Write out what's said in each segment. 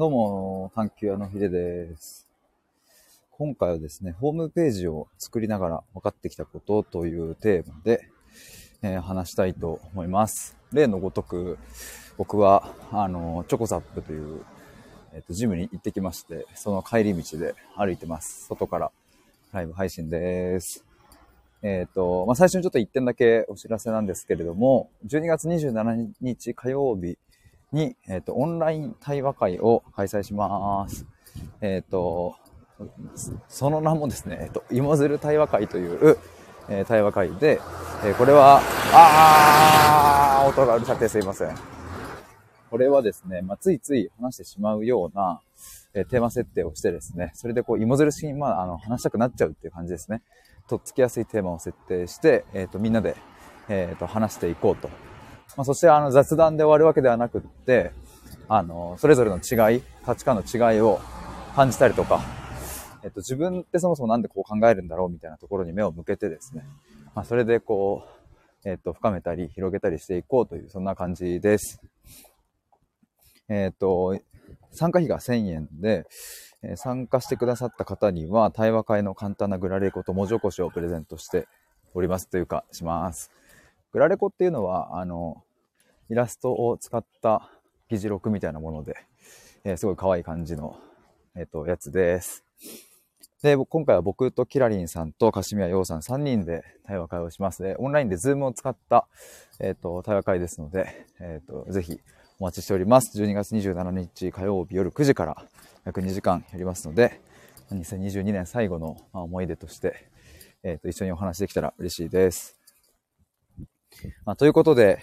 どうも、探求屋のひでです。今回はですね、ホームページを作りながら分かってきたことというテーマで、えー話したいと思います。例のごとく、僕は、あの、チョコザップという、えっ、と、ジムに行ってきまして、その帰り道で歩いてます。外からライブ配信です。えっ、と、まあ、最初にちょっと1点だけお知らせなんですけれども、12月27日火曜日に、えっ、と、オンライン対話会を開催します。えっ、と、その名もですね、えっ、と、芋づる対話会という、え対話会で、えこれは、あー、音がうるさくてすいません。これはですね、まあ、ついつい話してしまうような、えテーマ設定をしてですね、それでこう、芋づる式に、まあ、あの、話したくなっちゃうっていう感じですね。とっつきやすいテーマを設定して、えっ、と、みんなで、えっ、と、話していこうと。まあ、そして、あの、雑談で終わるわけではなくって、あの、それぞれの違い、価値観の違いを感じたりとか、えっと、自分ってそもそもなんでこう考えるんだろうみたいなところに目を向けてですね、まあ、それでこう、えっと、深めたり広げたりしていこうという、そんな感じです。えっと、参加費が1000円で、え参加してくださった方には、対話会の簡単なグラレコと文字起こしをプレゼントしておりますというか、します。グラレコっていうのは、あの、イラストを使った議事録みたいなもので、えーすごい可愛い感じの、えっ、と、やつです。で、今回は僕とキラリンさんとカシミヤヨウさん3人で対話会をします。オンラインでズームを使った、えっ、と、対話会ですので、えっ、と、ぜひお待ちしております。12月27日火曜日夜9時から約2時間やりますので、2022年最後の思い出として、えっ、と、一緒にお話できたら嬉しいです。まあ、ということで、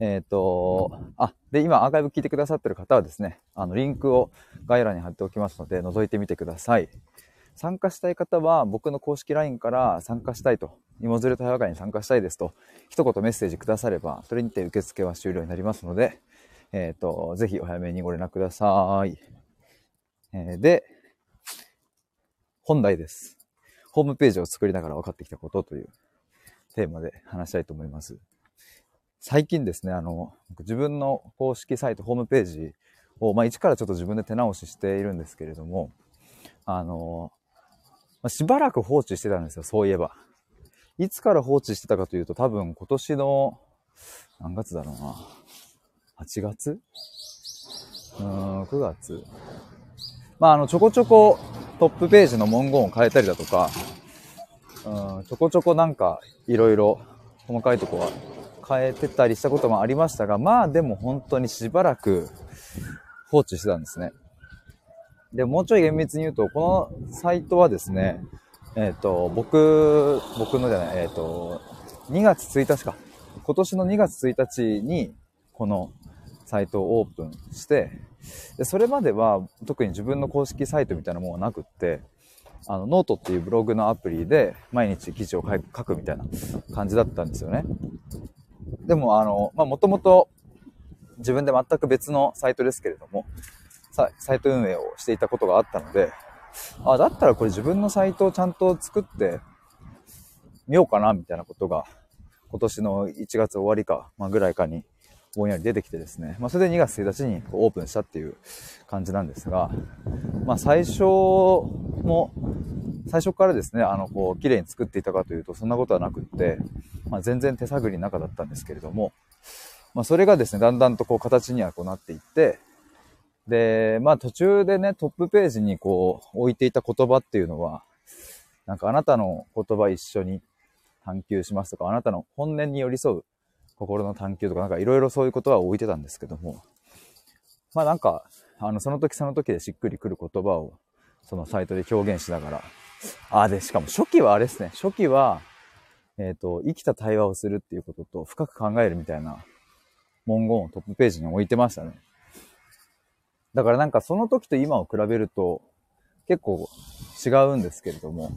えっ、と、あ、で、今アーカイブ聞いてくださってる方はですね、あの、リンクを概要欄に貼っておきますので、覗いてみてください。参加したい方は、僕の公式 LINE から参加したいと、芋づる対話会に参加したいですと、一言メッセージくだされば、それにて受付は終了になりますので、えっ、と、ぜひお早めにご連絡ください。えーで、本題です。ホームページを作りながら分かってきたことというテーマで話したいと思います。最近ですね、あの、自分の公式サイト、ホームページを、まあ、一からちょっと自分で手直ししているんですけれども、あの、まあしばらく放置してたんですよ、そういえば。いつから放置してたかというと、多分今年の、何月だろうな。8月？うーん、9月。まあ、あの、ちょこちょこトップページの文言を変えたりだとか、うん、ちょこちょこなんか、いろいろ細かいとこは変えてたりしたこともありましたが、まあでも本当にしばらく放置してたんですね。で、もうちょい厳密に言うと、このサイトはですね、えっ、と、僕、僕のじゃない、えっ、と、2月1日か。今年の2月1日に、このサイトをオープンして、で、それまでは特に自分の公式サイトみたいなものはなくって、あの、ノートっていうブログのアプリで毎日記事を書くみたいな感じだったんですよね。でも、あの、まあ、もともと自分で全く別のサイトですけれども、さサイト運営をしていたことがあったので、あ、だったらこれ自分のサイトをちゃんと作ってみようかな、みたいなことが、今年の1月終わりか、まあ、ぐらいかに、ぼんやり出てきてですね、まあ、それで2月1日にオープンしたっていう感じなんですが、まあ、最初も、最初からですね、あの、こう、綺麗に作っていたかというと、そんなことはなくって、まあ、全然手探りの中だったんですけれども、まあ、それがですね、だんだんとこう、形にはこうなっていって、で、まあ、途中でね、トップページにこう、置いていた言葉っていうのは、なんかあなたの言葉一緒に探求しますとか、あなたの本音に寄り添う心の探求とか、なんかいろいろそういう言葉を置いてたんですけども、まあなんか、あの、その時その時でしっくりくる言葉を、そのサイトで表現しながら、ああ、で、しかも初期はあれですね、初期は、えっ、と、生きた対話をするっていうことと深く考えるみたいな文言をトップページに置いてましたね。だからなんかその時と今を比べると結構違うんですけれども、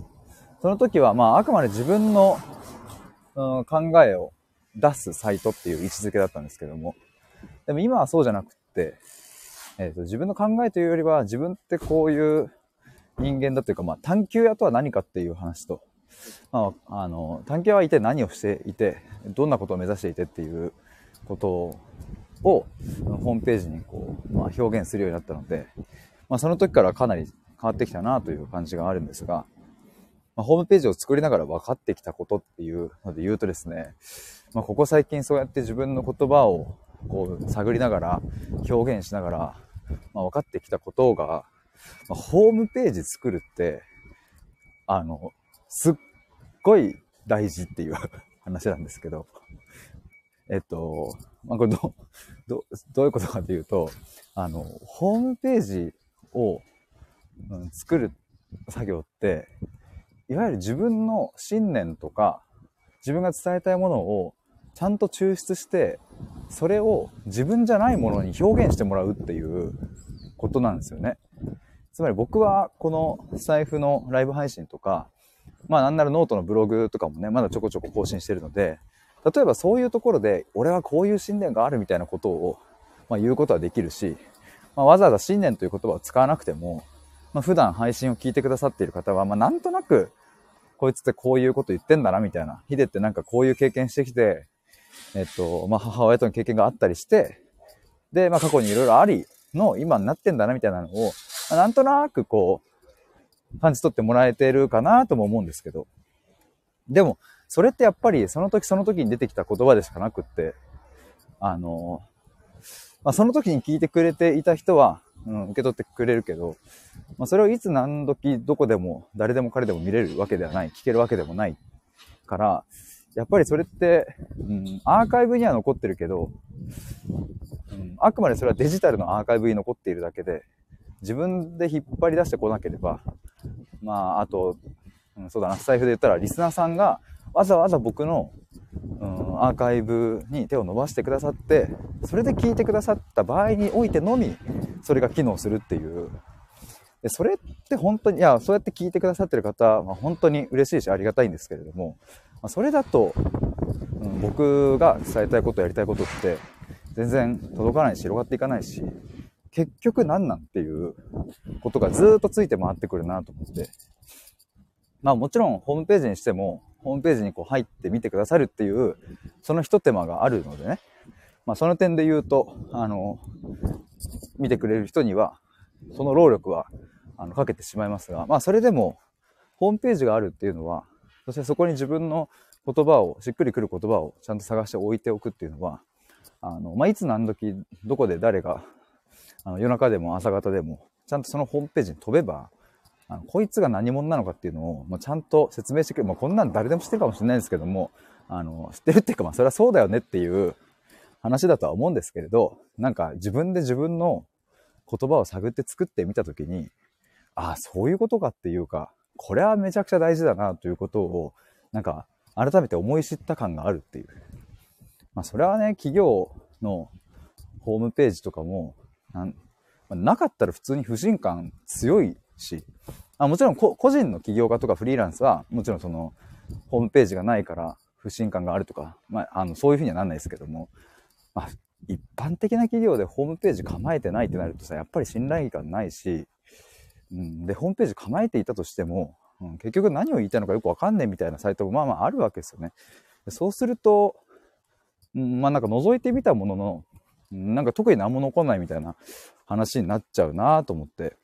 その時はまああくまで自分の、うん、考えを出すサイトっていう位置づけだったんですけども、でも今はそうじゃなくって、えっ、と、自分の考えというよりは自分ってこういう人間だというか、まあ探求屋とは何かっていう話と、まあ、あの、探求は一体何をしていて、どんなことを目指していてっていうことを、ホームページにこう、まあ、表現するようになったので、まあ、その時からかなり変わってきたなという感じがあるんですが、まあ、ホームページを作りながら分かってきたことっていうので言うとですね、まあ、ここ最近そうやって自分の言葉をこう探りながら表現しながら、まあ、分かってきたことが、まあ、ホームページ作るってあのすっごい大事っていう 話なんですけど。えっと、まあ、これど、ど、どういうことかというと、あの、ホームページを、うん、作る作業って、いわゆる自分の信念とか、自分が伝えたいものをちゃんと抽出して、それを自分じゃないものに表現してもらうっていうことなんですよね。つまり僕はこの財布のライブ配信とか、まあなんならノートのブログとかもね、まだちょこちょこ更新してるので、例えばそういうところで、俺はこういう信念があるみたいなことを、まあ、言うことはできるし、まあ、わざわざ信念という言葉を使わなくても、まあ、普段配信を聞いてくださっている方は、まあ、なんとなく、こいつってこういうこと言ってんだな、みたいな。ヒデってなんかこういう経験してきて、えっと、まあ、母親との経験があったりして、で、まあ、過去にいろいろありの今になってんだな、みたいなのを、まあ、なんとなくこう、感じ取ってもらえてるかなとも思うんですけど。でも、それってやっぱりその時その時に出てきた言葉でしかなくって、あの、まあ、その時に聞いてくれていた人は、うん、受け取ってくれるけど、まあ、それをいつ何時どこでも誰でも彼でも見れるわけではない、聞けるわけでもないから、やっぱりそれって、うん、アーカイブには残ってるけど、うん、あくまでそれはデジタルのアーカイブに残っているだけで、自分で引っ張り出してこなければ、まあ、あと、うん、そうだな、財布で言ったらリスナーさんがわざわざ僕の、うん、アーカイブに手を伸ばしてくださって、それで聞いてくださった場合においてのみ、それが機能するっていう。でそれって本当に、いや、そうやって聞いてくださってる方は本当に嬉しいしありがたいんですけれども、まあ、それだと、うん、僕が伝えたいこと、やりたいことって、全然届かないし、広がっていかないし、結局何なんっていうことがずっとついて回ってくるなと思って。まあもちろんホームページにしても、ホームページにこう入ってみてくださるっていう、その一手間があるのでね。まあその点で言うと、あの、見てくれる人には、その労力は、あの、かけてしまいますが、まあそれでも、ホームページがあるっていうのは、そしてそこに自分の言葉を、しっくりくる言葉をちゃんと探して置いておくっていうのは、あの、まあ、いつ何時、どこで誰が、あの、夜中でも朝方でも、ちゃんとそのホームページに飛べば、あのこいつが何者なのかっていうのを、まあ、ちゃんと説明してくれる。まあ、こんなん誰でも知ってるかもしれないんですけども、あの、知ってるっていうか、まあ、それはそうだよねっていう話だとは思うんですけれど、なんか自分で自分の言葉を探って作ってみたときに、ああ、そういうことかっていうか、これはめちゃくちゃ大事だなということを、なんか改めて思い知った感があるっていう。まあ、それはね、企業のホームページとかも、なんなかったら普通に不信感強いし、あもちろん個人の起業家とかフリーランスは、もちろんその、ホームページがないから不信感があるとか、まあ、あの、そういうふうにはなんないですけども、まあ、一般的な企業でホームページ構えてないってなるとさ、やっぱり信頼感ないし、うん、で、ホームページ構えていたとしても、うん、結局何を言いたいのかよくわかんねえみたいなサイトもまあまああるわけですよね。そうすると、うん、まあなんか覗いてみたものの、なんか特に何も残んないみたいな話になっちゃうなと思って。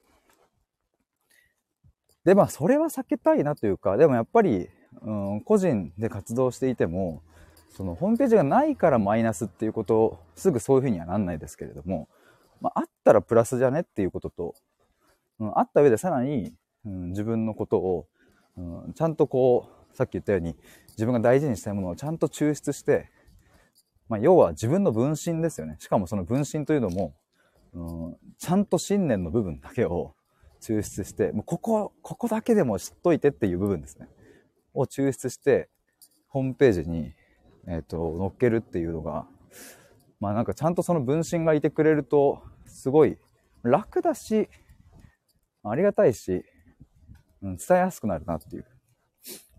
で、まあ、それは避けたいなというか、でもやっぱり、うん、個人で活動していても、そのホームページがないからマイナスっていうことを、すぐそういうふうにはなんないですけれども、まあ、あったらプラスじゃねっていうことと、うん、あった上でさらに、うん、自分のことを、うん、ちゃんとこう、さっき言ったように、自分が大事にしたいものをちゃんと抽出して、まあ、要は自分の分身ですよね。しかもその分身というのも、うん、ちゃんと信念の部分だけを抽出して、もうここ、ここだけでも知っといてっていう部分ですね。を抽出して、ホームページに、えっ、ー、と、載っけるっていうのが、まあなんかちゃんとその分身がいてくれると、すごい楽だし、ありがたいし、うん、伝えやすくなるなっていう。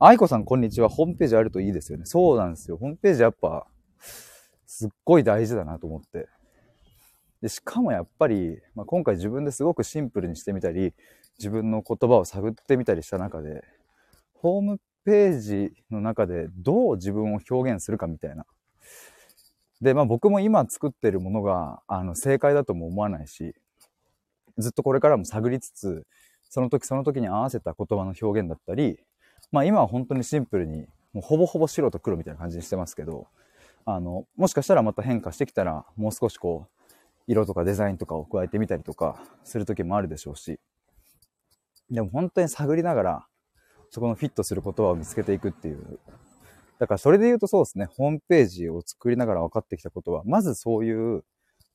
愛子さんこんにちは。ホームページあるといいですよね。そうなんですよ。ホームページやっぱ、すっごい大事だなと思って。で、しかもやっぱり、まあ、今回自分ですごくシンプルにしてみたり、自分の言葉を探ってみたりした中で、ホームページの中でどう自分を表現するかみたいな。で、まあ僕も今作ってるものが、あの、正解だとも思わないし、ずっとこれからも探りつつ、その時その時に合わせた言葉の表現だったり、まあ今は本当にシンプルに、もうほぼほぼ白と黒みたいな感じにしてますけど、あの、もしかしたらまた変化してきたら、もう少しこう、色とかデザインとかを加えてみたりとかする時もあるでしょうし、でも本当に探りながら、そこのフィットする言葉を見つけていくっていう。だからそれで言うとそうですね、ホームページを作りながら分かってきたことは、まずそういう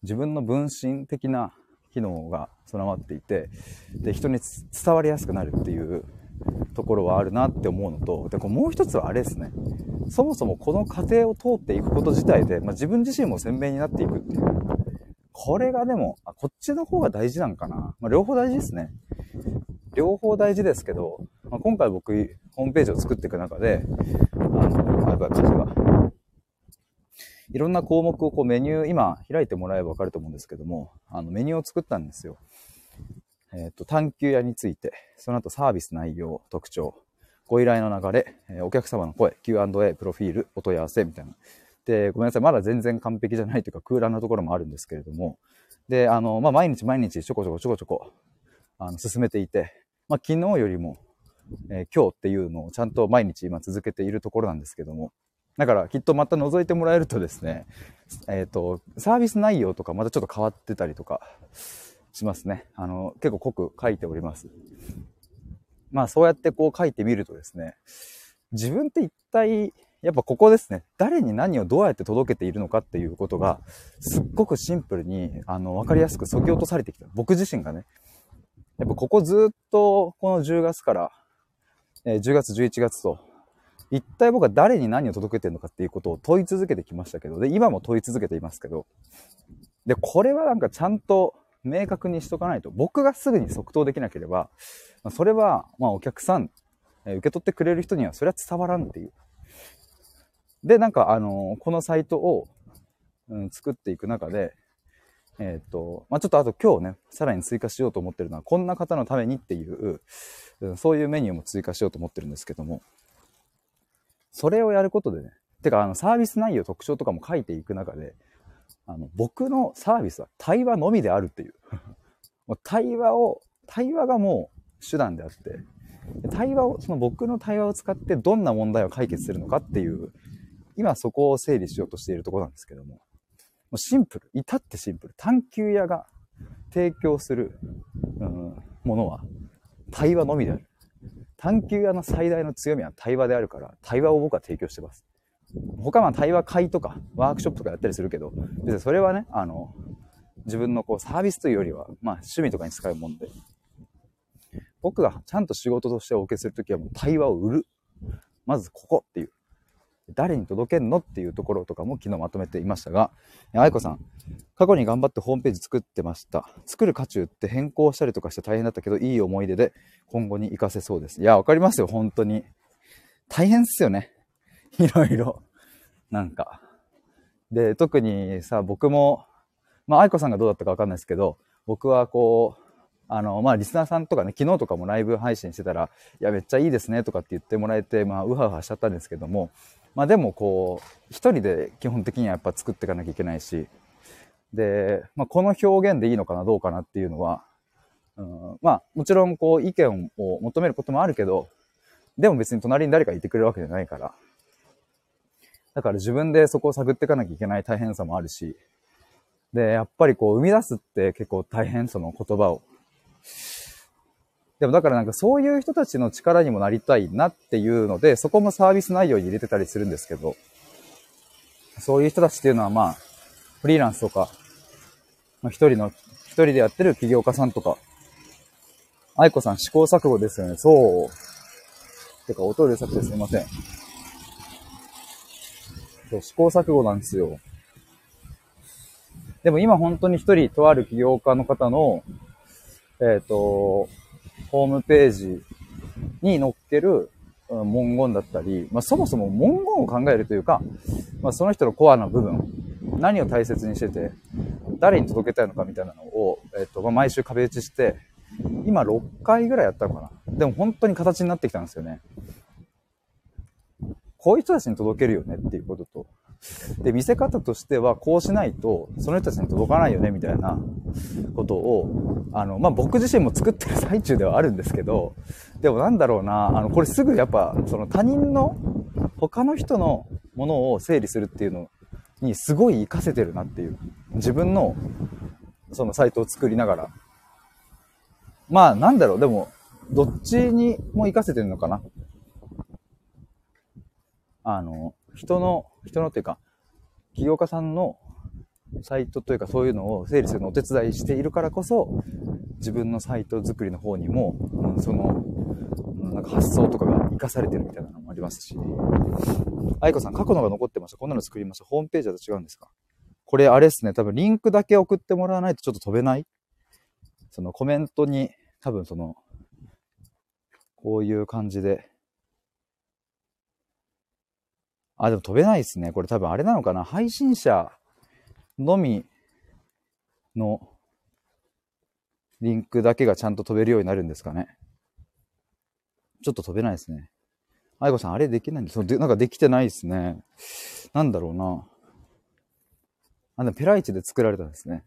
自分の分身的な機能が備わっていて、で、人に伝わりやすくなるっていうところはあるなって思うのと、で、こもう一つはあれですね。そもそもこの過程を通っていくこと自体で、まあ、自分自身も鮮明になっていくっていう。これがでも、あこっちの方が大事なんかな。まあ、両方大事ですね。両方大事ですけど、まあ、今回僕、ホームページを作っていく中で、あの、あ、やっぱり風が。いろんな項目をこうメニュー、今開いてもらえばわかると思うんですけども、あのメニューを作ったんですよ。えっ、ー、と、探求屋について、その後サービス内容、特徴、ご依頼の流れ、えお客様の声、Q&A、プロフィール、お問い合わせみたいな。で、ごめんなさい。まだ全然完璧じゃないというか空欄なところもあるんですけれども、で、あの、まあ、毎日毎日ちょこちょこちょこちょこ、あの、進めていて、まあ、昨日よりも、えー、今日っていうのをちゃんと毎日今続けているところなんですけども、だからきっとまた覗いてもらえるとですね、えっ、ー、と、サービス内容とかまたちょっと変わってたりとかしますね。あの、結構濃く書いております。まあそうやってこう書いてみるとですね、自分って一体、やっぱここですね、誰に何をどうやって届けているのかっていうことが、すっごくシンプルに、あの、わかりやすく削ぎ落とされてきた。僕自身がね。やっぱここずっと、この10月から、えー、10月、11月と、一体僕は誰に何を届けてるのかっていうことを問い続けてきましたけど、で、今も問い続けていますけど、で、これはなんかちゃんと明確にしとかないと、僕がすぐに即答できなければ、それは、まあお客さん、受け取ってくれる人にはそれは伝わらんっていう。で、なんかあのこのサイトを、うん、作っていく中で、えっ、ー、と、まあ、ちょっとあと今日ね、さらに追加しようと思ってるのは、こんな方のためにっていう、そういうメニューも追加しようと思ってるんですけども、それをやることでね、てかあのサービス内容特徴とかも書いていく中で、あの、僕のサービスは対話のみであるっていう。もう対話を、対話がもう手段であって、対話を、その僕の対話を使ってどんな問題を解決するのかっていう、今そこを整理しようとしているところなんですけども、もうシンプル、至ってシンプル。探求屋が提供する、うん、ものは対話のみである。探求屋の最大の強みは対話であるから、対話を僕は提供してます。他は対話会とかワークショップとかやったりするけど、別にそれはね、あの、自分のこうサービスというよりは、まあ趣味とかに使うもんで、僕がちゃんと仕事としてお受けするときはもう対話を売る。まずここっていう。誰に届けんのっていうところとかも昨日まとめていましたが、愛子さん、過去に頑張ってホームページ作ってました。作る渦中って変更したりとかして大変だったけど、いい思い出で今後に活かせそうです。いや、わかりますよ、本当に。大変っすよね。いろいろ。なんか。で、特にさ、僕も、まあ、愛子さんがどうだったかわかんないですけど、僕はこう、あの、まあ、リスナーさんとかね、昨日とかもライブ配信してたら、いや、めっちゃいいですねとかって言ってもらえて、まあ、うはうはしちゃったんですけども、まあ、でもこう、一人で基本的にはやっぱ作っていかなきゃいけないし、で、まあ、この表現でいいのかな、どうかなっていうのは、うん、まあ、もちろんこう、意見を求めることもあるけど、でも別に隣に誰かいてくれるわけじゃないから、だから自分でそこを探っていかなきゃいけない大変さもあるし、で、やっぱりこう、生み出すって結構大変、その言葉を。でもだからなんかそういう人たちの力にもなりたいなっていうので、そこもサービス内容に入れてたりするんですけど、そういう人たちっていうのはまあ、フリーランスとか、まあ、一人の、一人でやってる起業家さんとか、愛子さん試行錯誤ですよね。そう。てか、音うるさくてすいません。そう、試行錯誤なんですよ。でも今本当に一人とある起業家の方の、えっ、ー、と、ホームページに載っける文言だったり、まあ、そもそも文言を考えるというか、まあ、その人のコアな部分、何を大切にしてて、誰に届けたいのかみたいなのを、えっ、と、ま、毎週壁打ちして、今6回ぐらいやったのかな。でも本当に形になってきたんですよね。こういう人たちに届けるよねっていうことと、で、見せ方としては、こうしないと、その人たちに届かないよね、みたいなことを、あの、まあ、僕自身も作ってる最中ではあるんですけど、でもなんだろうな、あの、これすぐやっぱ、その他人の、他の人のものを整理するっていうのにすごい活かせてるなっていう。自分の、そのサイトを作りながら。まあ、なんだろう、でも、どっちにも活かせてるのかな。あの、人の、人のっていうか、起業家さんのサイトというかそういうのを整理するのをお手伝いしているからこそ、自分のサイト作りの方にも、うん、その、なんか発想とかが活かされてるみたいなのもありますし。愛子さん、過去のが残ってました。こんなの作りました。ホームページだと違うんですか？これあれですね。多分リンクだけ送ってもらわないとちょっと飛べない？そのコメントに多分その、こういう感じであ、でも飛べないですね。これ多分あれなのかな配信者のみのリンクだけがちゃんと飛べるようになるんですかね。ちょっと飛べないですね。愛子さん、あれできないんですでなんかできてないですね。なんだろうな。あ、でもペライチで作られたんですね。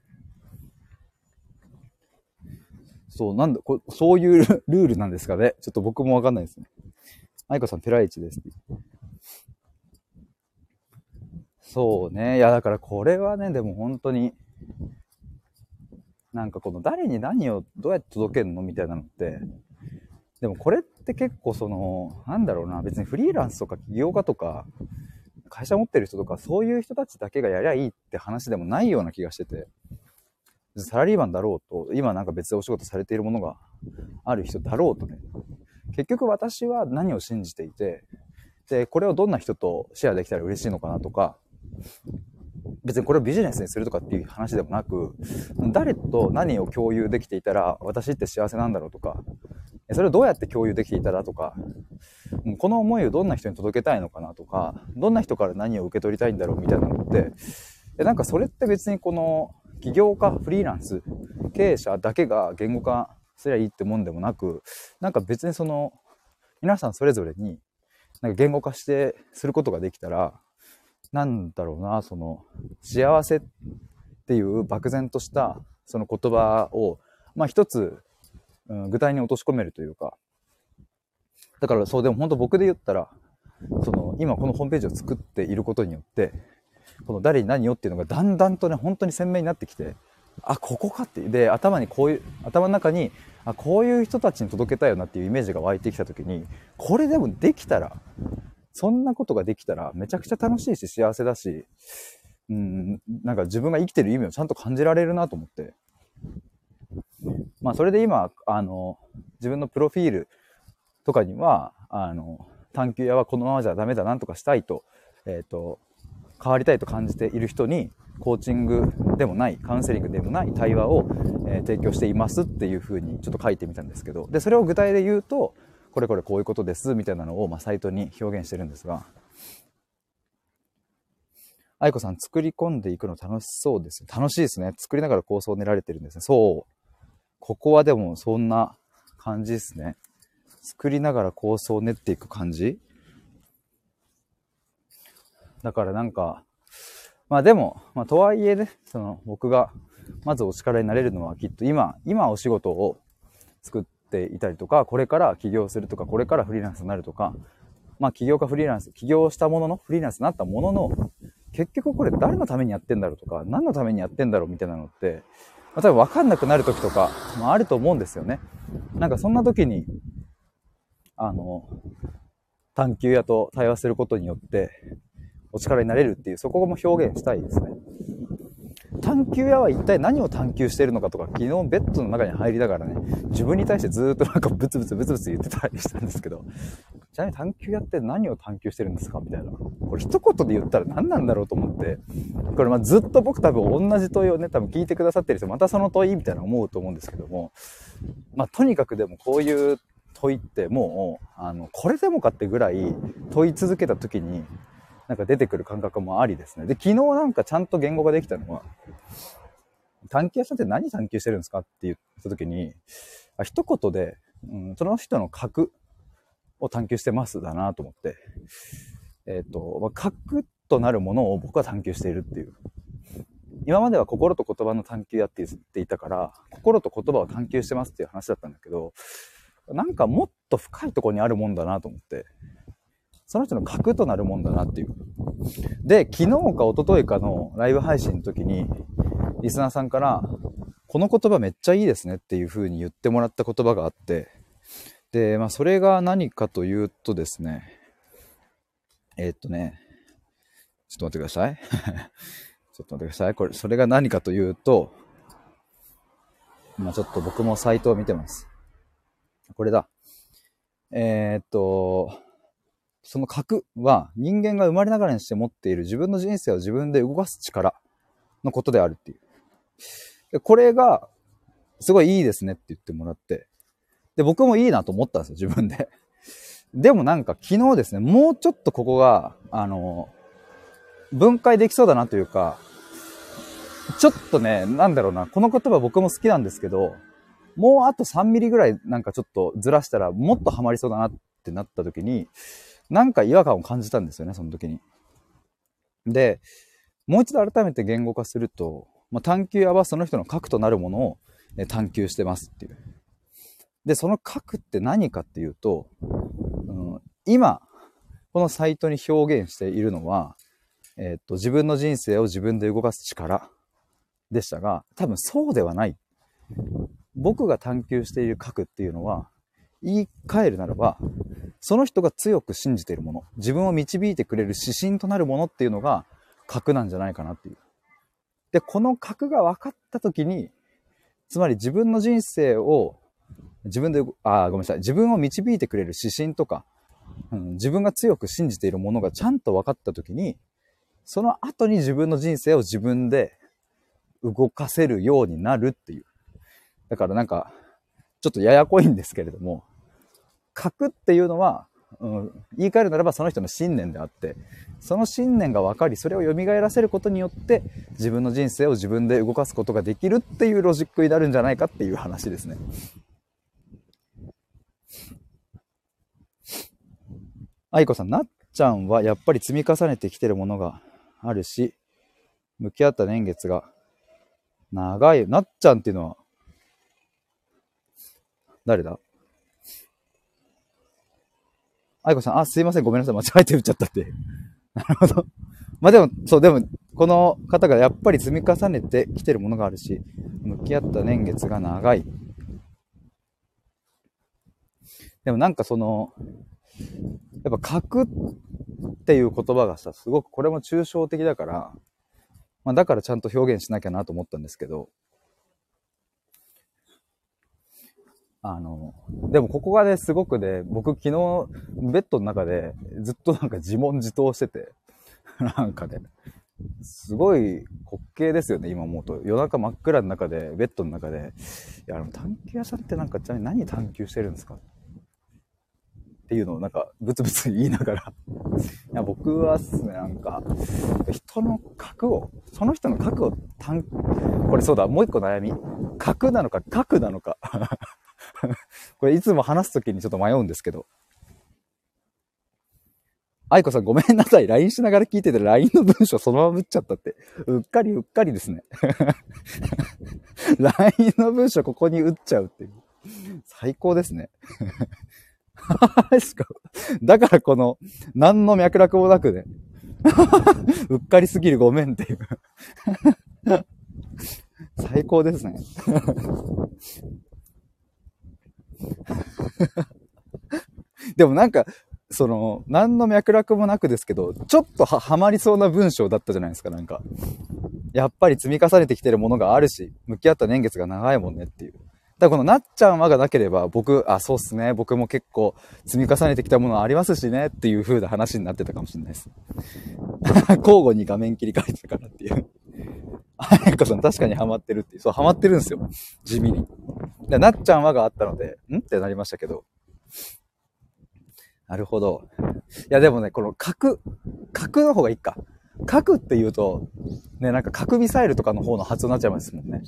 そう、なんだ、こそういうルールなんですかね。ちょっと僕もわかんないですね。愛子さん、ペライチです。そうね。いや、だからこれはね、でも本当に、なんかこの誰に何をどうやって届けるのみたいなのって、でもこれって結構その、なんだろうな、別にフリーランスとか起業家とか、会社持ってる人とか、そういう人たちだけがやりゃいいって話でもないような気がしてて、サラリーマンだろうと、今なんか別でお仕事されているものがある人だろうとね、結局私は何を信じていて、で、これをどんな人とシェアできたら嬉しいのかなとか、別にこれをビジネスにするとかっていう話でもなく、誰と何を共有できていたら私って幸せなんだろうとか、それをどうやって共有できていたらとか、この思いをどんな人に届けたいのかなとか、どんな人から何を受け取りたいんだろうみたいなのって、なんかそれって別にこの起業家、フリーランス、経営者だけが言語化すりゃいいってもんでもなく、なんか別にその、皆さんそれぞれに、なんか言語化してすることができたら、なんだろうな、その、幸せっていう漠然としたその言葉を、まあ一つ、うん、具体に落とし込めるというか、だからそう、でも本当僕で言ったら、その、今このホームページを作っていることによって、この誰に何をっていうのがだんだんとね、本当に鮮明になってきて、あ、ここかって。で、頭にこういう、頭の中に、あ、こういう人たちに届けたいよなっていうイメージが湧いてきたときに、これでもできたら、そんなことができたらめちゃくちゃ楽しいし幸せだし、うん、なんか自分が生きてる意味をちゃんと感じられるなと思って。まあそれで今、あの、自分のプロフィールとかには、あの、探求屋はこのままじゃダメだ、なんとかしたいと、えっ、ー、と、変わりたいと感じている人に、コーチングでもない、カウンセリングでもない対話を、えー、提供していますっていうふうにちょっと書いてみたんですけど、で、それを具体で言うと、これこれこういうことですみたいなのを、まあ、サイトに表現してるんですが、愛子さん作り込んでいくの楽しそうです。楽しいですね。作りながら構想を練られてるんですね。そう。ここはでもそんな感じですね。作りながら構想を練っていく感じだからなんか、まあでも、まあとはいえね、その僕がまずお力になれるのはきっと今、今お仕事を作ってていたりとか、これから起業するとか、これからフリーランスになるとか、まあ起業かフリーランス、起業したものの、フリーランスになったものの、結局これ誰のためにやってんだろうとか、何のためにやってんだろうみたいなのって、まあ、多分分かんなくなる時とか、まああると思うんですよね。なんかそんな時に、あの、探求屋と対話することによって、お力になれるっていう、そこも表現したいですね。探求屋は一体何を探求してるのかとか、昨日ベッドの中に入りながらね、自分に対してずっとなんかブツブツブツブツ言ってたりしたんですけど、ちなみに探求屋って何を探求してるんですかみたいな。これ一言で言ったら何なんだろうと思って、これまずっと僕多分同じ問いをね、多分聞いてくださってる人、またその問いみたいな思うと思うんですけども、まあとにかくでもこういう問いってもう、あの、これでもかってぐらい問い続けた時に、なんか出てくる感覚もありですね。で、昨日なんかちゃんと言語ができたのは、探求屋さんって何探求してるんですかって言った時に、あ一言で、うん、その人の核を探求してますだなと思って。えっ、ー、と、まあ、核となるものを僕は探求しているっていう。今までは心と言葉の探求やって言っていたから、心と言葉を探求してますっていう話だったんだけど、なんかもっと深いとこにあるもんだなと思って、その人の核となるもんだなっていう。で、昨日か一昨日かのライブ配信の時に、リスナーさんから、この言葉めっちゃいいですねっていう風に言ってもらった言葉があって、で、まあそれが何かというとですね、えー、っとね、ちょっと待ってください。ちょっと待ってください。これ、それが何かというと、今ちょっと僕もサイトを見てます。これだ。えー、っと、その核は人間が生まれながらにして持っている自分の人生を自分で動かす力のことであるっていう。でこれが、すごいいいですねって言ってもらって、で、僕もいいなと思ったんですよ、自分で。でもなんか昨日ですね、もうちょっとここが、あの、分解できそうだなというか、ちょっとね、なんだろうな、この言葉僕も好きなんですけど、もうあと3ミリぐらいなんかちょっとずらしたらもっとハマりそうだなってなった時に、なんか違和感を感じたんですよね、その時に。で、もう一度改めて言語化すると、まあ、探求屋はその人の核となるものを探求してますっていう。で、その核って何かっていうと、うん、今、このサイトに表現しているのは、え、っと、自分の人生を自分で動かす力でしたが、多分そうではない。僕が探求している核っていうのは、言い換えるならば、その人が強く信じているもの、自分を導いてくれる指針となるものっていうのが核なんじゃないかなっていう。で、この核が分かった時に、つまり自分の人生を自分で、あ、ごめんなさい。自分を導いてくれる指針とか、うん、自分が強く信じているものがちゃんと分かった時に、その後に自分の人生を自分で動かせるようになるっていう。だからなんか、ちょっとややこいんですけれども、書くっていうのは、うん、言い換えるならばその人の信念であって、その信念が分かり、それを蘇らせることによって、自分の人生を自分で動かすことができるっていうロジックになるんじゃないかっていう話ですね。愛子さん、なっちゃんはやっぱり積み重ねてきてるものがあるし、向き合った年月が長い。なっちゃんっていうのは、誰だ？愛子さん、あ、すいません、ごめんなさい、間違えて打っちゃったって。なるほど。まあでも、そう、でも、この方がやっぱり積み重ねてきてるものがあるし、向き合った年月が長い。でもなんかその、やっぱ書くっていう言葉がさ、すごくこれも抽象的だから、まあだからちゃんと表現しなきゃなと思ったんですけど、あの、でもここがね、すごくね、僕昨日ベッドの中でずっとなんか自問自答してて、なんかね、すごい滑稽ですよね、今思うと。夜中真っ暗の中で、ベッドの中で、いや、あの、探求屋さんってなんか、じゃあ何探求してるんですか？っていうのをなんかブツブツ言いながらいや僕はっすね、なんか、人の核を、その人の核を単、これそうだ、もう一個悩み。核なのか核なのか これいつも話すときにちょっと迷うんですけど。愛子さんごめんなさい。LINE しながら聞いてて LINE の文章そのまま打っちゃったって。うっかりうっかりですね。LINE の文章ここに打っちゃうっていう。最高ですね。だからこの、何の脈絡もなくね、うっかりすぎるごめんっていう最高ですね。でもなんか、その、何の脈絡もなくですけど、ちょっとは、はまりそうな文章だったじゃないですか、なんか。やっぱり積み重ねてきてるものがあるし、向き合った年月が長いもんねっていう。だからこのなっちゃんはがなければ、僕、あ、そうっすね。僕も結構積み重ねてきたものありますしね。っていう風な話になってたかもしれないです。交互に画面切り替えてたからっていう。あやかさん確かにハマってるっていう。そう、ハマってるんですよ。地味に。でなっちゃんはがあったので、ん？ってなりましたけど。なるほど。いや、でもね、この核、核の方がいいか。核って言うと、ね、なんか核ミサイルとかの方の発音になっちゃいますもんね。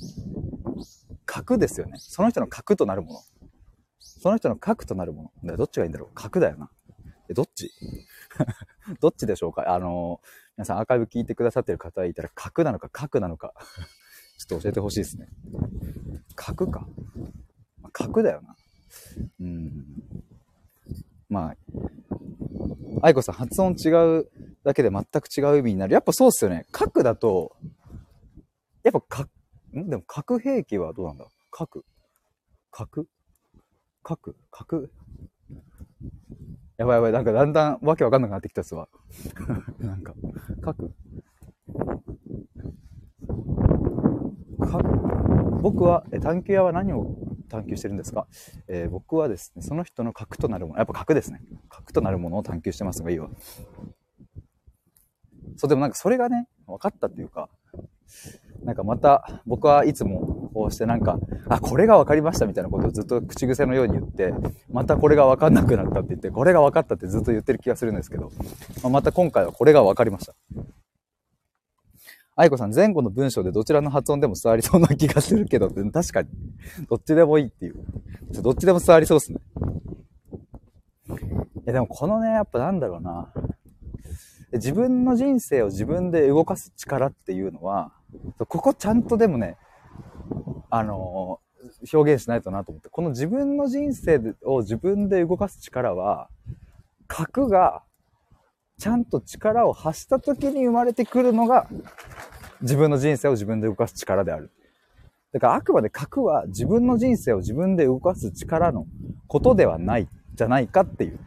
核ですよね。その人の核となるもの。その人の核となるもの。どっちがいいんだろう核だよな。え、どっち？どっちでしょうか？あの、皆さんアーカイブ聞いてくださってる方いたら、角なのか角なのか、ちょっと教えてほしいですね。角か。角だよな。うん。まあ、愛子さん発音違うだけで全く違う意味になる。やっぱそうっすよね。角だと、やっぱ角、ん？でも核兵器はどうなんだ？核核？核？核？やばいやばい、なんかだんだんわけわかんなくなってきたっすわ。なんか、核僕は、え探求屋は何を探求してるんですか、えー、僕はですね、その人の核となるもの、やっぱ核ですね。核となるものを探求してますがいいわ。そう、でもなんかそれがね、分かったっていうか、なんかまた僕はいつもこうしてなんか、あ、これが分かりましたみたいなことをずっと口癖のように言って、またこれが分かんなくなったって言って、これが分かったってずっと言ってる気がするんですけど、ままた今回はこれが分かりました。愛子さん、前後の文章でどちらの発音でも伝わりそうな気がするけど、確かに、どっちでもいいっていう。どっちでも伝わりそうっすね。いや、でもこのね、やっぱなんだろうな。自分の人生を自分で動かす力っていうのは、ここちゃんとでもね、あのー、表現しないとなと思って、この自分の人生を自分で動かす力は、核がちゃんと力を発した時に生まれてくるのが、自分の人生を自分で動かす力である。だからあくまで核は自分の人生を自分で動かす力のことではない、じゃないかっていう、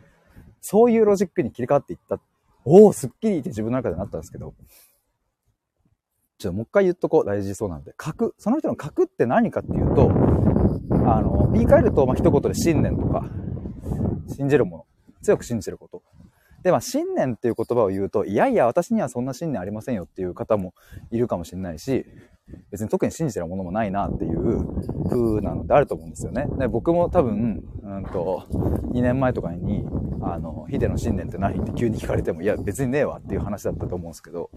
そういうロジックに切り替わっていった。おお、すっきりって自分の中でなったんですけど、ちょっともう一回言っとこう。大事そうなんで。核。その人の核って何かっていうと、あの、言い換えると、まあ、一言で信念とか、信じるもの。強く信じること。で、まあ、信念っていう言葉を言うと、いやいや、私にはそんな信念ありませんよっていう方もいるかもしれないし、別に特に信じてるものもないなっていう風なのであると思うんですよね。で僕も多分、うんと、2年前とかに、あの、ヒデの信念って何って急に聞かれても、いや、別にねえわっていう話だったと思うんですけど、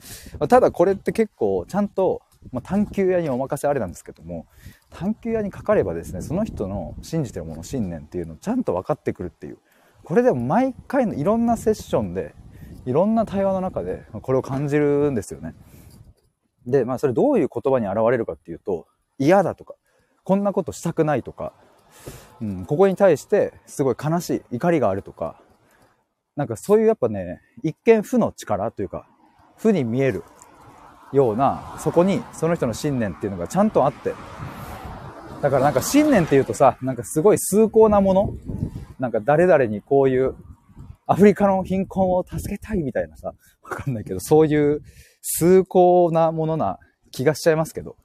ただこれって結構ちゃんと、まあ、探求屋にお任せあれなんですけども、探求屋にかかればですね、その人の信じてるもの、信念っていうのをちゃんと分かってくるっていう。これでも毎回のいろんなセッションで、いろんな対話の中で、これを感じるんですよね。で、まあそれどういう言葉に現れるかっていうと、嫌だとか、こんなことしたくないとか、うん、ここに対してすごい悲しい、怒りがあるとか、なんかそういうやっぱね、一見負の力というか、負に見えるような、そこにその人の信念っていうのがちゃんとあって、だからなんか信念っていうとさ、なんかすごい崇高なものなんか誰々にこういうアフリカの貧困を助けたいみたいなさ、わかんないけど、そういう崇高なものな気がしちゃいますけど、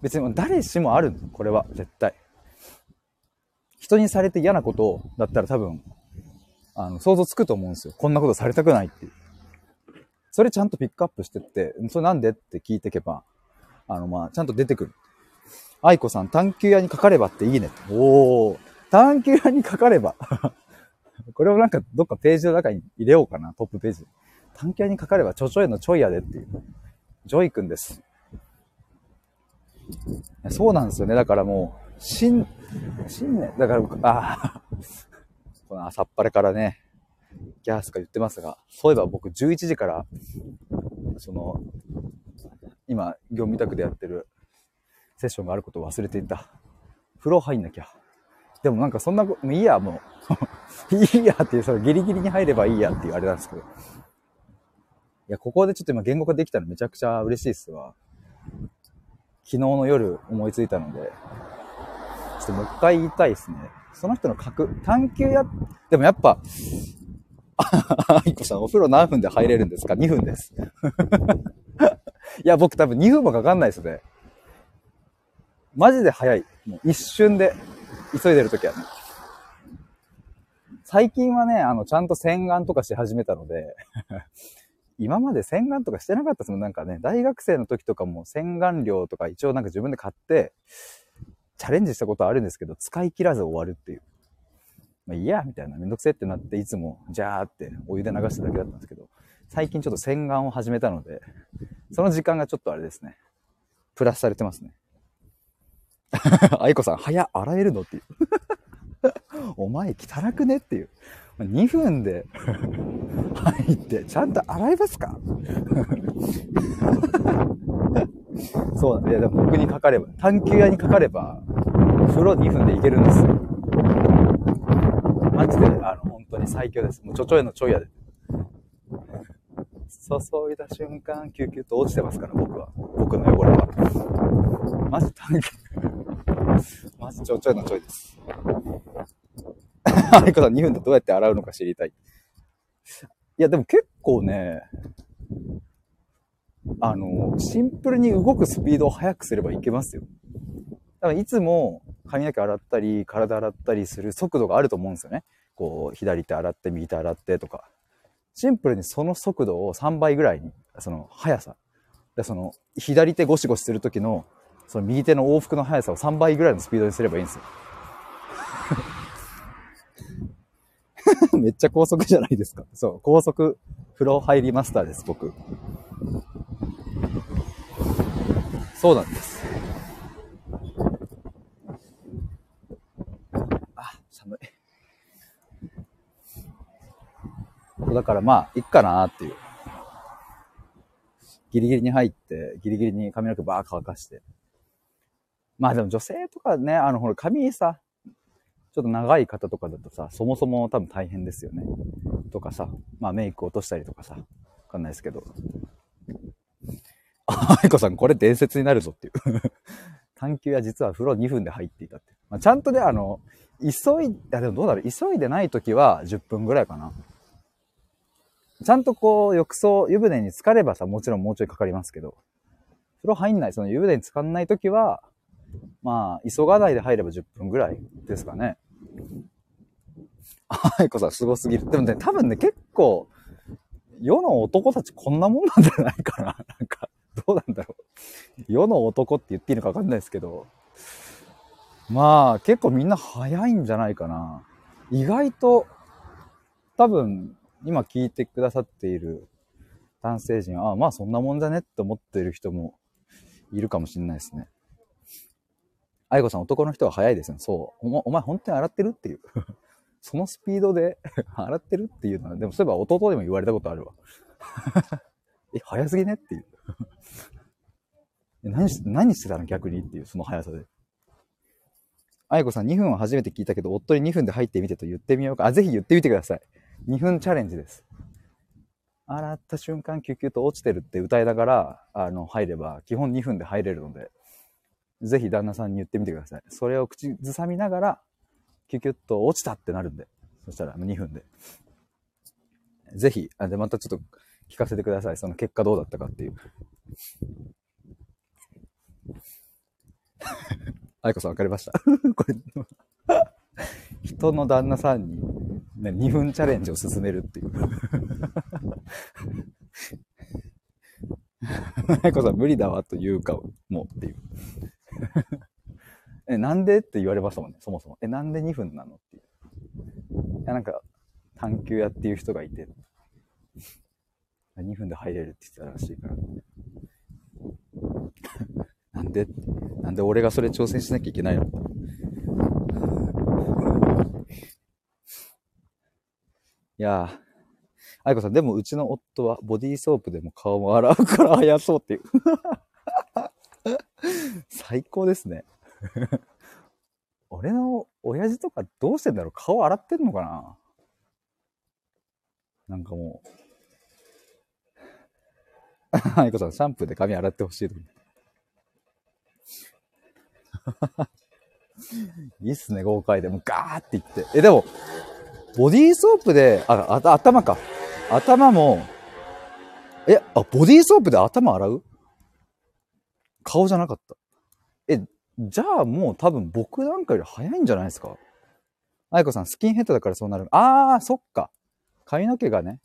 別に誰しもあるこれは、絶対。人にされて嫌なことだったら多分、あの、想像つくと思うんですよ。こんなことされたくないっていう。それちゃんとピックアップしてって、それなんでって聞いていけば、あの、まあ、ちゃんと出てくる。愛子さん、探求屋にかかればっていいね。おー、探求屋にかかれば。これをなんかどっかページの中に入れようかな、トップページ。探求屋にかかればちょちょいのちょいやでっていう。ジョイ君です。そうなんですよね。だからもう、信、信念、だから、ああ この朝っぱらからね、ギャースカ言ってますが、そういえば僕11時から、その、今、業務委託でやってるセッションがあることを忘れていた。風呂入んなきゃ。でもなんかそんな、もういいや、もう。いいやっていう、そのギリギリに入ればいいやっていうあれなんですけど。いや、ここでちょっと今言語化できたのめちゃくちゃ嬉しいっすわ。昨日の夜思いついたので、ちょっともう一回言いたいですね。その人の格、探求や、でもやっぱ、あいこさん、お風呂何分で入れるんですか ?2 分です。いや、僕多分2分もかかんないですね。マジで早い。もう一瞬で、急いでるときはね。最近はね、あの、ちゃんと洗顔とかし始めたので今まで洗顔とかしてなかったですもん。なんかね、大学生の時とかも洗顔料とか一応なんか自分で買って、チャレンジしたことあるんですけど、使い切らず終わるっていう。まあ、いいや、みたいな。めんどくせえってなって、いつも、じゃーってお湯で流しただけだったんですけど、最近ちょっと洗顔を始めたので、その時間がちょっとあれですね。プラスされてますね。愛子さん、早、洗えるの？っていう。お前汚くね？っていう。2分で入って、ちゃんと洗いますか？そうだ、いやでも僕にかかれば、探求屋にかかれば、風呂2分でいけるんですよ。マジで、あの、本当に最強です。もうちょちょいのちょいやで。注いだ瞬間、救急と落ちてますから、僕は。僕の汚れは。マジ探求。マジちょちょいのちょいです。あいこさん2分でどうやって洗うのか知りたい。いや、でも結構ね、あの、シンプルに動くスピードを速くすればいけますよ。だからいつも髪の毛洗ったり、体洗ったりする速度があると思うんですよね。こう、左手洗って、右手洗ってとか。シンプルにその速度を3倍ぐらいに、その速さ。でその、左手ゴシゴシするときの、その右手の往復の速さを3倍ぐらいのスピードにすればいいんですよ。めっちゃ高速じゃないですか。そう、高速風呂入りマスターです、僕。そうなんです。あ、寒い。だからまあ、いっかなーっていう。ギリギリに入って、ギリギリに髪の毛バー乾かして。まあでも女性とかね、あの、ほら、髪さ、ちょっと長い方とかだとさ、そもそも多分大変ですよね。とかさ、まあメイク落としたりとかさ、わかんないですけど。あ、愛子さん、これ伝説になるぞっていう探求は実は風呂2分で入っていたって。まあ、ちゃんとね、あの、急い、いやでもどうだろう、急いでない時は10分ぐらいかな。ちゃんとこう、浴槽、湯船に浸かればさ、もちろんもうちょいかかりますけど、風呂入んない、その湯船に浸かんない時は、まあ、急がないで入れば10分ぐらいですかね。あいこさん、すごすぎる。でもね、多分ね、結構、世の男たちこんなもんなんじゃないかな。なんか、どうなんだろう。世の男って言っていいのかわかんないですけど、まあ、結構みんな早いんじゃないかな。意外と、多分、今聞いてくださっている男性陣は、あまあそんなもんじゃねって思ってる人もいるかもしれないですね。愛子さん、男の人は早いですね。そう。お前、お前本当に洗ってるっていう。そのスピードで 洗ってるっていうのは、でもそういえば弟でも言われたことあるわ。え、早すぎねっていう。何し、何してたの逆にっていう、その速さで。愛子さん、2分は初めて聞いたけど、夫に2分で入ってみてと言ってみようか。あ、ぜひ言ってみてください。2分チャレンジです。洗った瞬間、キュキュと落ちてるって歌いながら、あの、入れば、基本2分で入れるので、ぜひ旦那さんに言ってみてください。それを口ずさみながら、キュキュッと落ちたってなるんで。そしたら2分で。ぜひ、あで、またちょっと聞かせてください。その結果どうだったかっていう。愛子さん分かりました？これ人の旦那さんに、ね、2分チャレンジを進めるっていう 愛子さん無理だわというかもうっていう え、なんでって言われましたもんね、そもそも。え、なんで2分なのっていう。いや、なんか、探求屋っていう人がいて、2分で入れるって言ってたらしいから。なんで、なんで俺がそれ挑戦しなきゃいけないの？いやぁ、愛子さん、でもうちの夫はボディーソープでも顔も洗うから早そうっていう。最高ですね。俺の親父とかどうしてんだろう？顔洗ってんのかな？なんかもう。愛子さん、シャンプーで髪洗ってほしい。いいっすね、豪快で。もうガーっていって。え、でも、ボディーソープで、あ、あ頭か。頭も、え、あ、ボディーソープで頭洗う？顔じゃなかった。え、じゃあもう多分僕なんかより早いんじゃないですか？愛子さん、スキンヘッドだからそうなる。あー、そっか。髪の毛がね、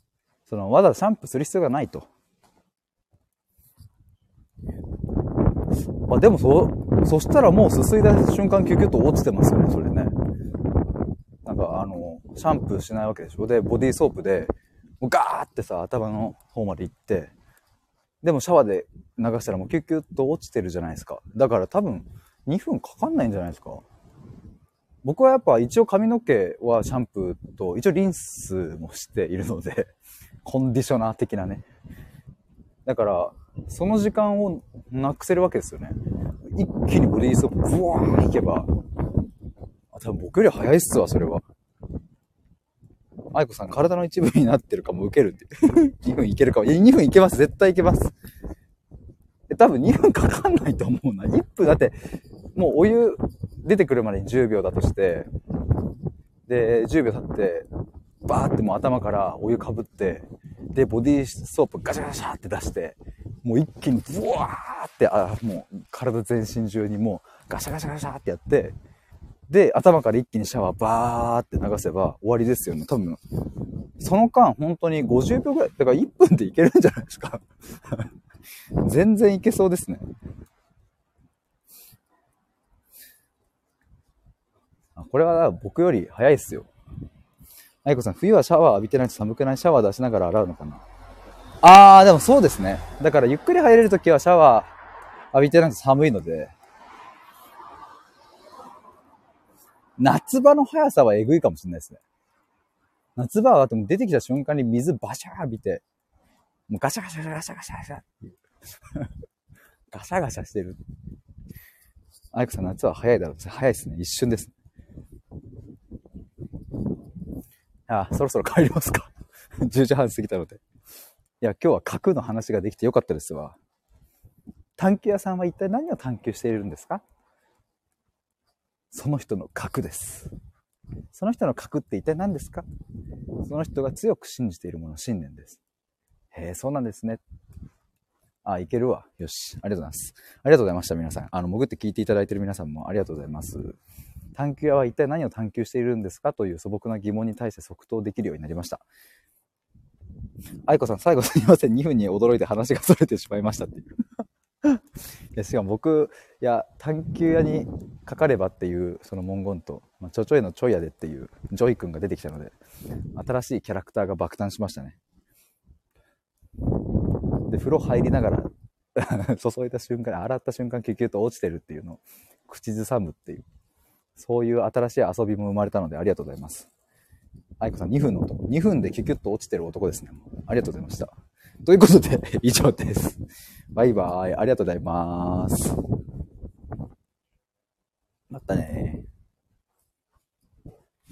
その、わざわざシャンプーする必要がないと。あ、でもそ、そしたらもうすすいだ瞬間キュキュッと落ちてますよね、それね。なんかあの、シャンプーしないわけでしょ？で、ボディーソープで、もうガーってさ、頭の方まで行って、でもシャワーで流したらもうキュッキュッと落ちてるじゃないですか。だから多分2分かかんないんじゃないですか。僕はやっぱ一応髪の毛はシャンプーと、一応リンスもしているので、コンディショナー的なね。だから、その時間をなくせるわけですよね。一気にボディーソープブワーンいけば、あ、多分僕より早いっすわ、それは。愛子さん、体の一部になってるかも受けるって。2分いけるかも。いや、2分いけます。絶対いけます。多分2分かかんないと思うな。1分、だって、もうお湯出てくるまでに10秒だとして、で、10秒経って、バーってもう頭からお湯かぶって、で、ボディーソープガシャガシャって出して、もう一気にブワーって、あ、もう体全身中にもうガシャガシャガシャってやって、で、頭から一気にシャワーバーって流せば終わりですよね。多分、その間本当に50秒ぐらい、だから1分でいけるんじゃないですか。全然いけそうですね。これは僕より早いっすよ。愛子さん、冬はシャワー浴びてないと寒くない？シャワー出しながら洗うのかな？あー、でもそうですね。だからゆっくり入れるときはシャワー浴びてないと寒いので、夏場の速さはえぐいかもしれないですね。夏場はでも出てきた瞬間に水バシャー浴びて、もうガシャガシャガシャガシャガシャっていう。ガシャガシャしてる。アイクさん夏は早いだろう。早いですね。一瞬です。あ、そろそろ帰りますか。10時半過ぎたので。いや、今日は核の話ができてよかったですわ。探求屋さんは一体何を探求しているんですか？その人の核です。その人の核って一体何ですか？その人が強く信じているもの、信念です。へえ、そうなんですね。あ、いけるわ。よし。ありがとうございます。ありがとうございました、皆さん。あの、潜って聞いていただいている皆さんもありがとうございます。探求屋は一体何を探求しているんですか？という素朴な疑問に対して即答できるようになりました。愛子さん、最後すいません。2分に驚いて話が逸れてしまいましたっていう。いや、しかも僕、いや、探求屋にかかればっていうその文言と、まあ、ちょちょいのちょいやでっていうジョイ君が出てきたので、新しいキャラクターが爆誕しましたね。で、風呂入りながら 注いだ瞬間、洗った瞬間、キュキュッと落ちてるっていうのを口ずさむっていう、そういう新しい遊びも生まれたのでありがとうございます。愛子さん2分の男。2分でキュキュッと落ちてる男ですね。ありがとうございました。ということで、以上です。バイバーイ。ありがとうございます。またね